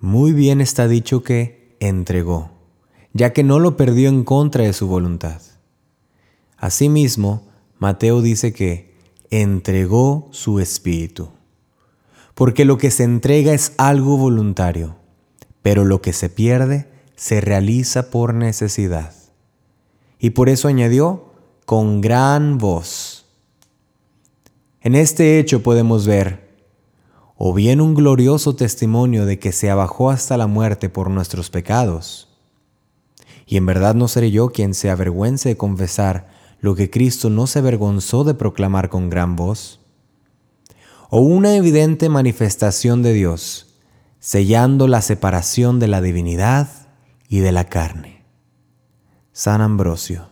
Muy bien está dicho que entregó, ya que no lo perdió en contra de su voluntad. Asimismo, Mateo dice que entregó su espíritu, porque lo que se entrega es algo voluntario, pero lo que se pierde se realiza por necesidad. Y por eso añadió, con gran voz. En este hecho podemos ver, o bien un glorioso testimonio de que se abajó hasta la muerte por nuestros pecados, y en verdad no seré yo quien se avergüence de confesar lo que Cristo no se avergonzó de proclamar con gran voz? ¿O una evidente manifestación de Dios, sellando la separación de la divinidad y de la carne? San Ambrosio.